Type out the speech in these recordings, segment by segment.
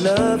Set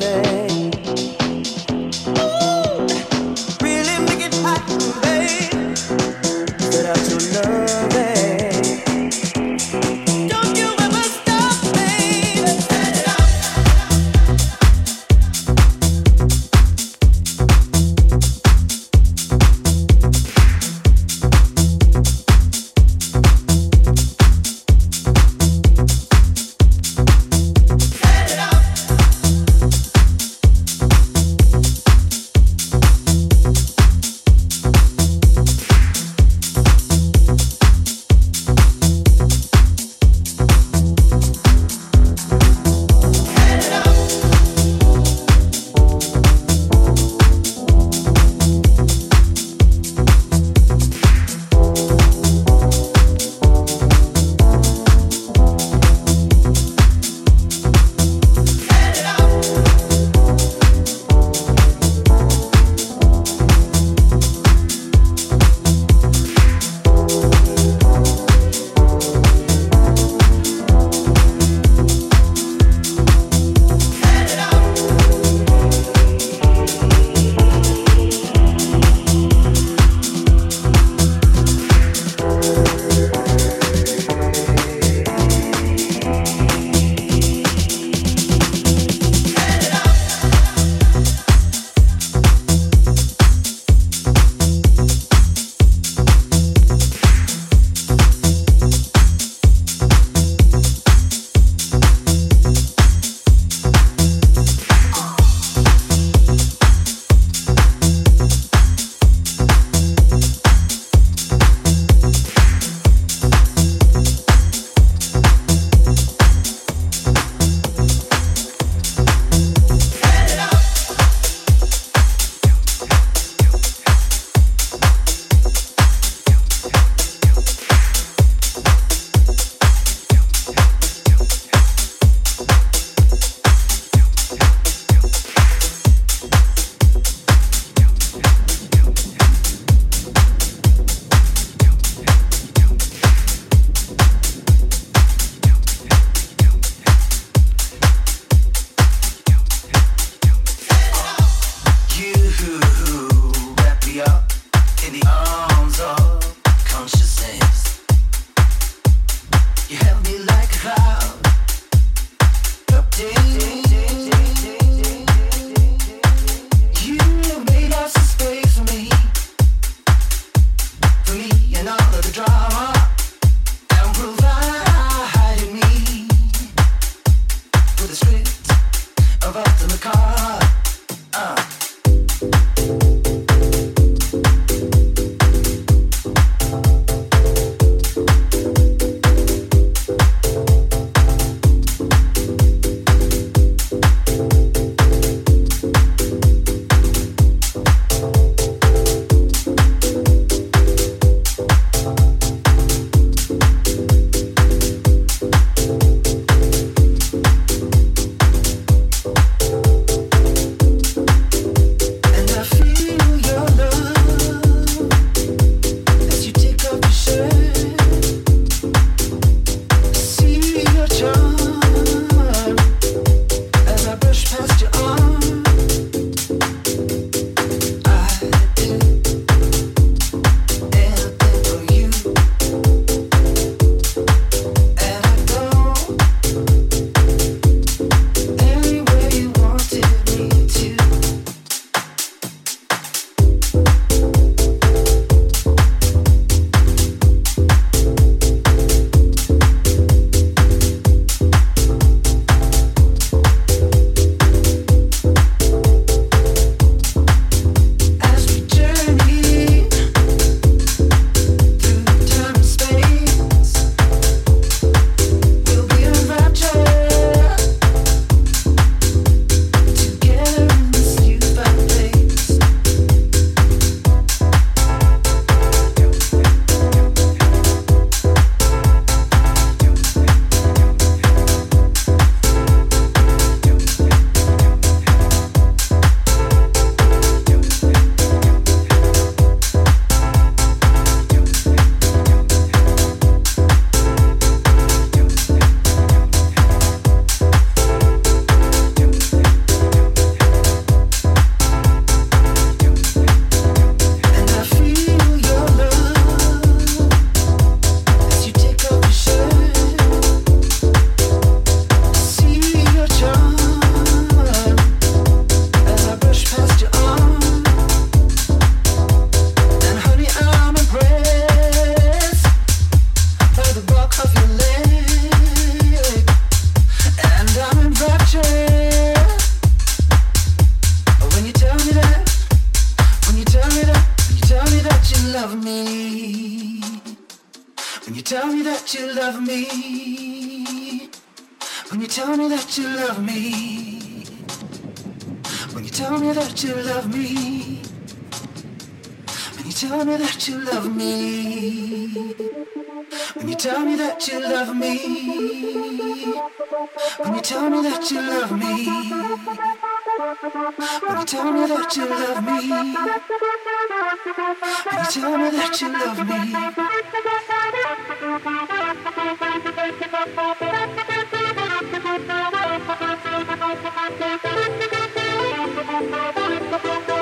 me.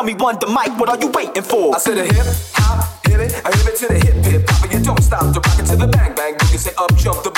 Tell me one, the mic, what are you waiting for? I said a hip hop, hit it, I hit it to the hip hip hop, and you don't stop to rock it to the bang bang. You can say up jump the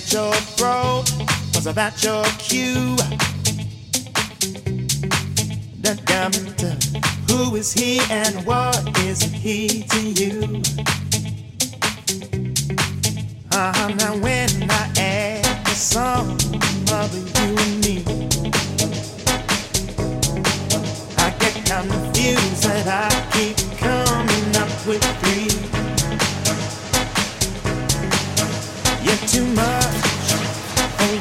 said your throat was about your cue. That gambler, who is he and what is he to you? Uh-huh, now when I add the sum of you and me, I get confused and I keep coming up with three.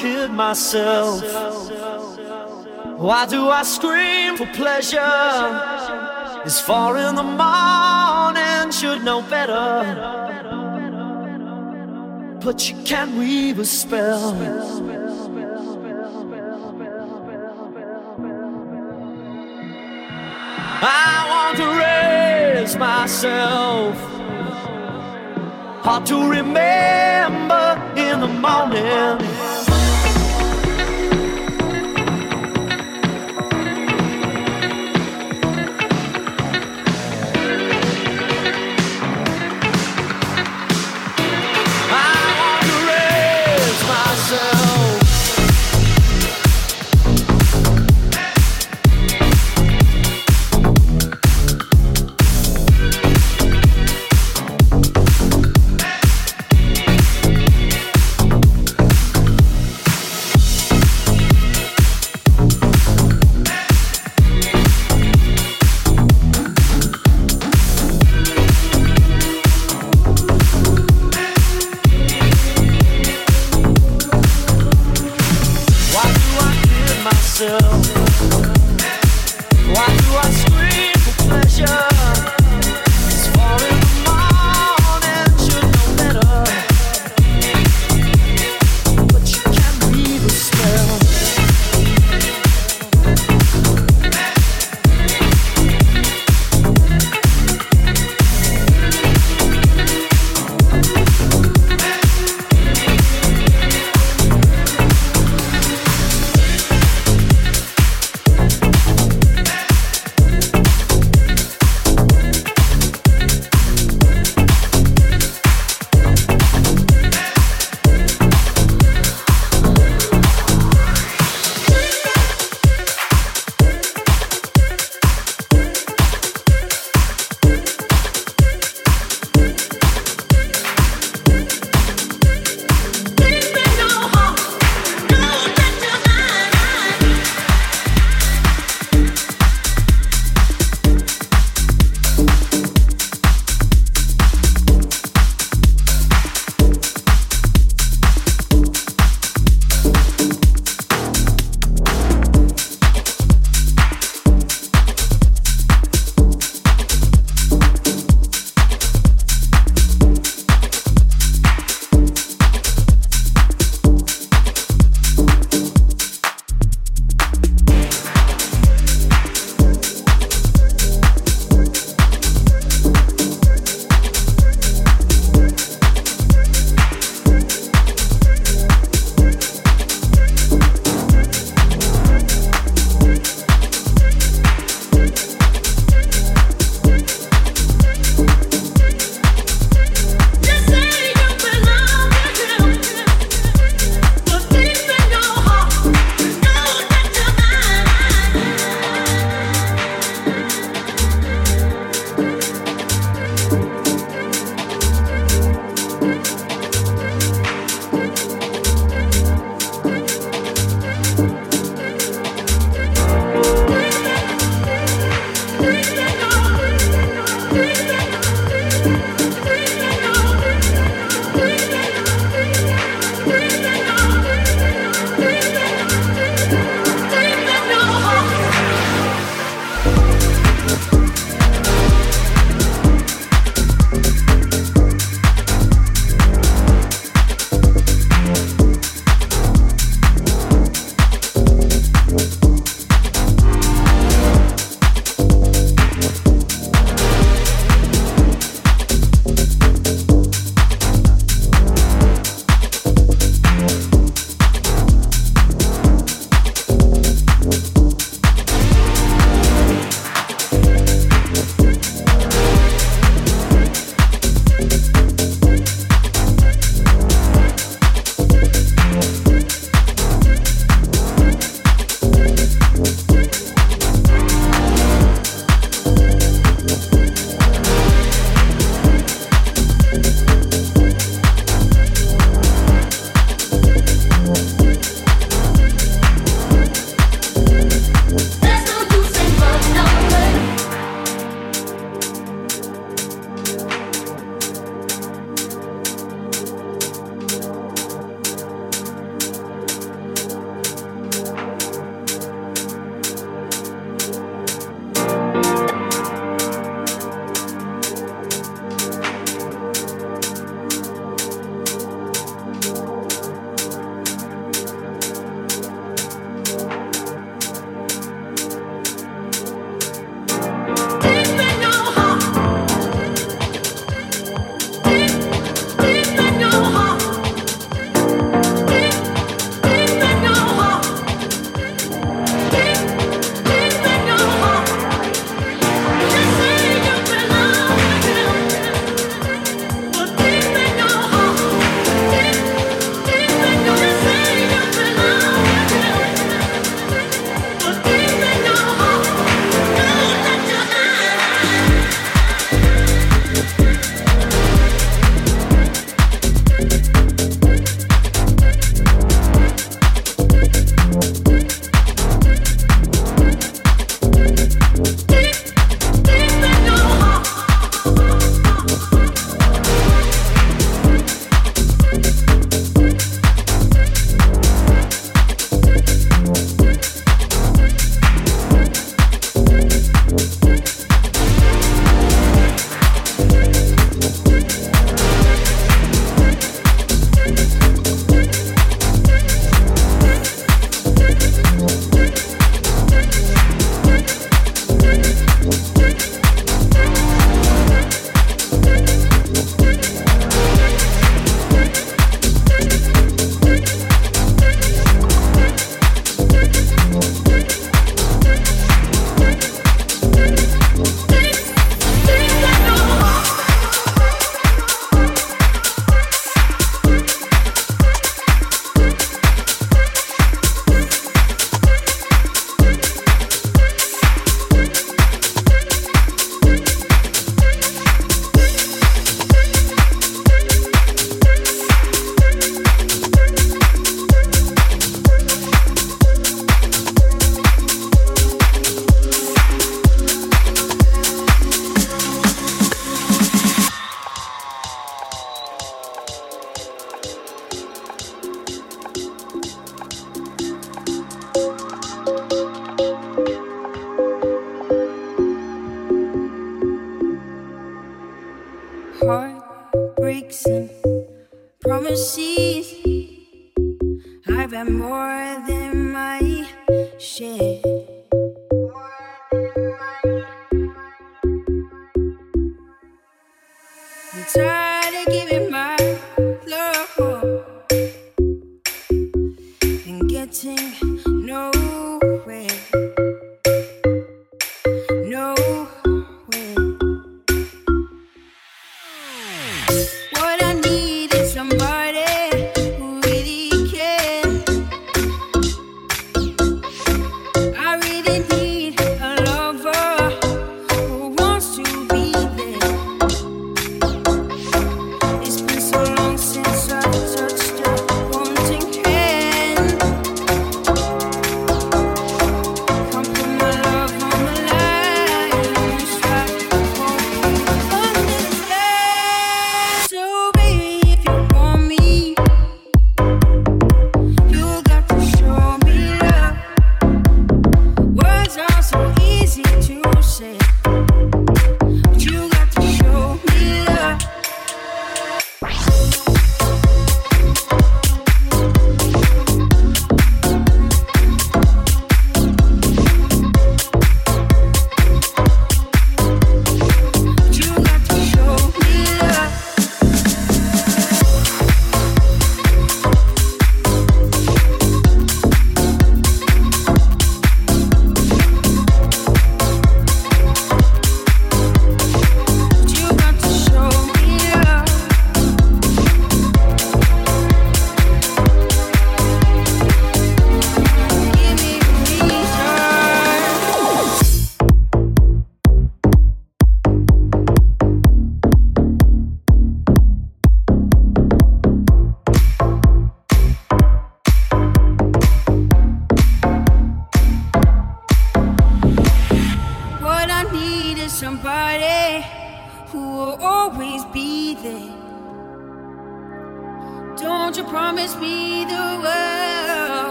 kid myself? Why do I scream for pleasure? It's four in the morning, should know better. But you can't weave a spell. I want to raise myself hard to remember in the morning. myself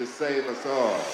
to save us all.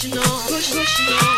pushing on, push, pushing on.